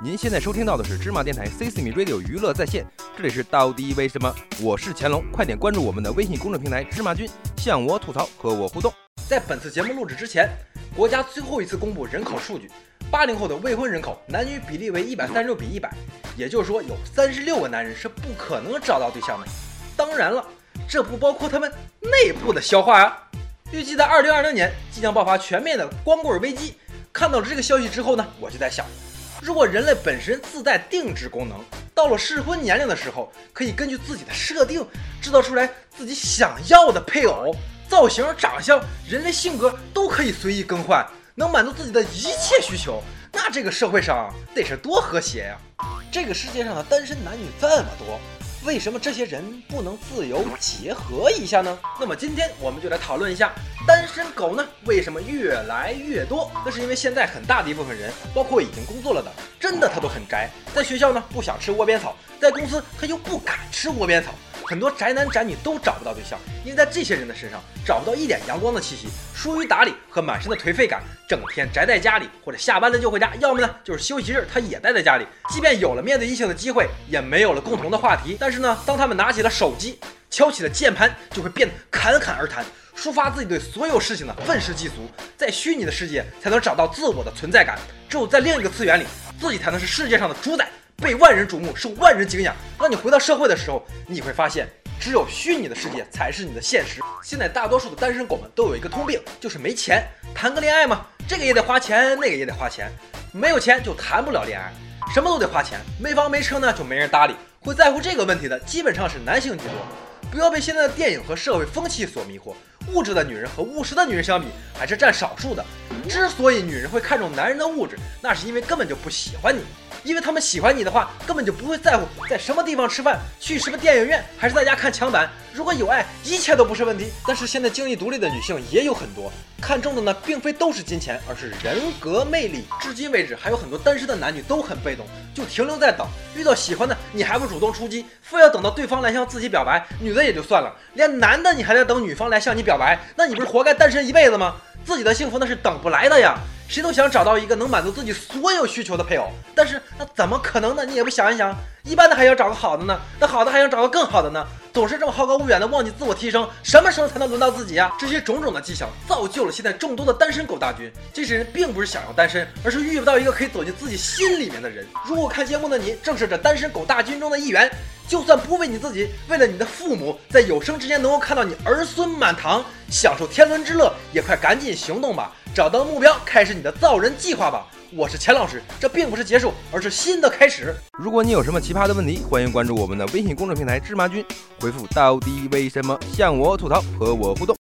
您现在收听到的是芝麻电台 C 四米 Radio 娱乐在线，这里是到底为什么？我是乾隆，快点关注我们的微信公众平台芝麻君，向我吐槽和我互动。在本次节目录制之前，国家最后一次公布人口数据，八零后的未婚人口男女比例为一百三十六比一百，也就是说有三十六个男人是不可能找到对象的。当然了，这不包括他们内部的消化啊。预计在二零二零年即将爆发全面的光棍危机。看到了这个消息之后呢，我就在想。如果人类本身自带定制功能，到了适婚年龄的时候，可以根据自己的设定制造出来自己想要的配偶，造型、长相、人类性格都可以随意更换，能满足自己的一切需求，那这个社会上得是多和谐呀！这个世界上的单身男女这么多。为什么这些人不能自由结合一下呢？那么今天我们就来讨论一下单身狗呢为什么越来越多？那是因为现在很大的一部分人，包括已经工作了的，真的他都很宅，在学校呢不想吃窝边草，在公司他又不敢吃窝边草。很多宅男宅女都找不到对象，因为在这些人的身上找不到一点阳光的气息，疏于打理和满身的颓废感，整天宅在家里，或者下班了就回家，要么呢就是休息日他也待在家里。即便有了面对异性的机会，也没有了共同的话题。但是呢，当他们拿起了手机，敲起了键盘，就会变得侃侃而谈，抒发自己对所有事情的愤世嫉俗。在虚拟的世界才能找到自我的存在感，只有在另一个次元里，自己才能是世界上的主宰。被万人瞩目，受万人敬仰。当你回到社会的时候，你会发现，只有虚拟的世界才是你的现实。现在大多数的单身狗们都有一个通病，就是没钱。谈个恋爱嘛，这个也得花钱，那个也得花钱，没有钱就谈不了恋爱，什么都得花钱。没房没车呢，就没人搭理。会在乎这个问题的，基本上是男性居多。不要被现在的电影和社会风气所迷惑。物质的女人和务实的女人相比，还是占少数的。之所以女人会看重男人的物质，那是因为根本就不喜欢你。因为他们喜欢你的话，根本就不会在乎在什么地方吃饭，去什么电影院，还是在家看墙板。如果有爱，一切都不是问题。但是现在经济独立的女性也有很多，看中的呢，并非都是金钱，而是人格魅力。至今为止，还有很多单身的男女都很被动，就停留在等。遇到喜欢的，你还不主动出击，非要等到对方来向自己表白。女的也就算了，连男的你还在等女方来向你表白，那你不是活该单身一辈子吗？自己的幸福那是等不来的呀。谁都想找到一个能满足自己所有需求的配偶，但是那怎么可能呢？你也不想一想，一般的还想找个好的呢，那好的还想找个更好的呢，总是这么好高骛远的，忘记自我提升，什么时候才能轮到自己啊？这些种种的迹象，造就了现在众多的单身狗大军。这些人并不是想要单身，而是遇不到一个可以走进自己心里面的人。如果看节目的你正是这单身狗大军中的一员，就算不为你自己，为了你的父母，在有生之年能够看到你儿孙满堂，享受天伦之乐，也快赶紧行动吧！找到目标，开始你的造人计划吧！我是钱老师，这并不是结束，而是新的开始。如果你有什么奇葩的问题，欢迎关注我们的微信公众平台芝麻君，回复到底为什么向我吐槽，和我互动。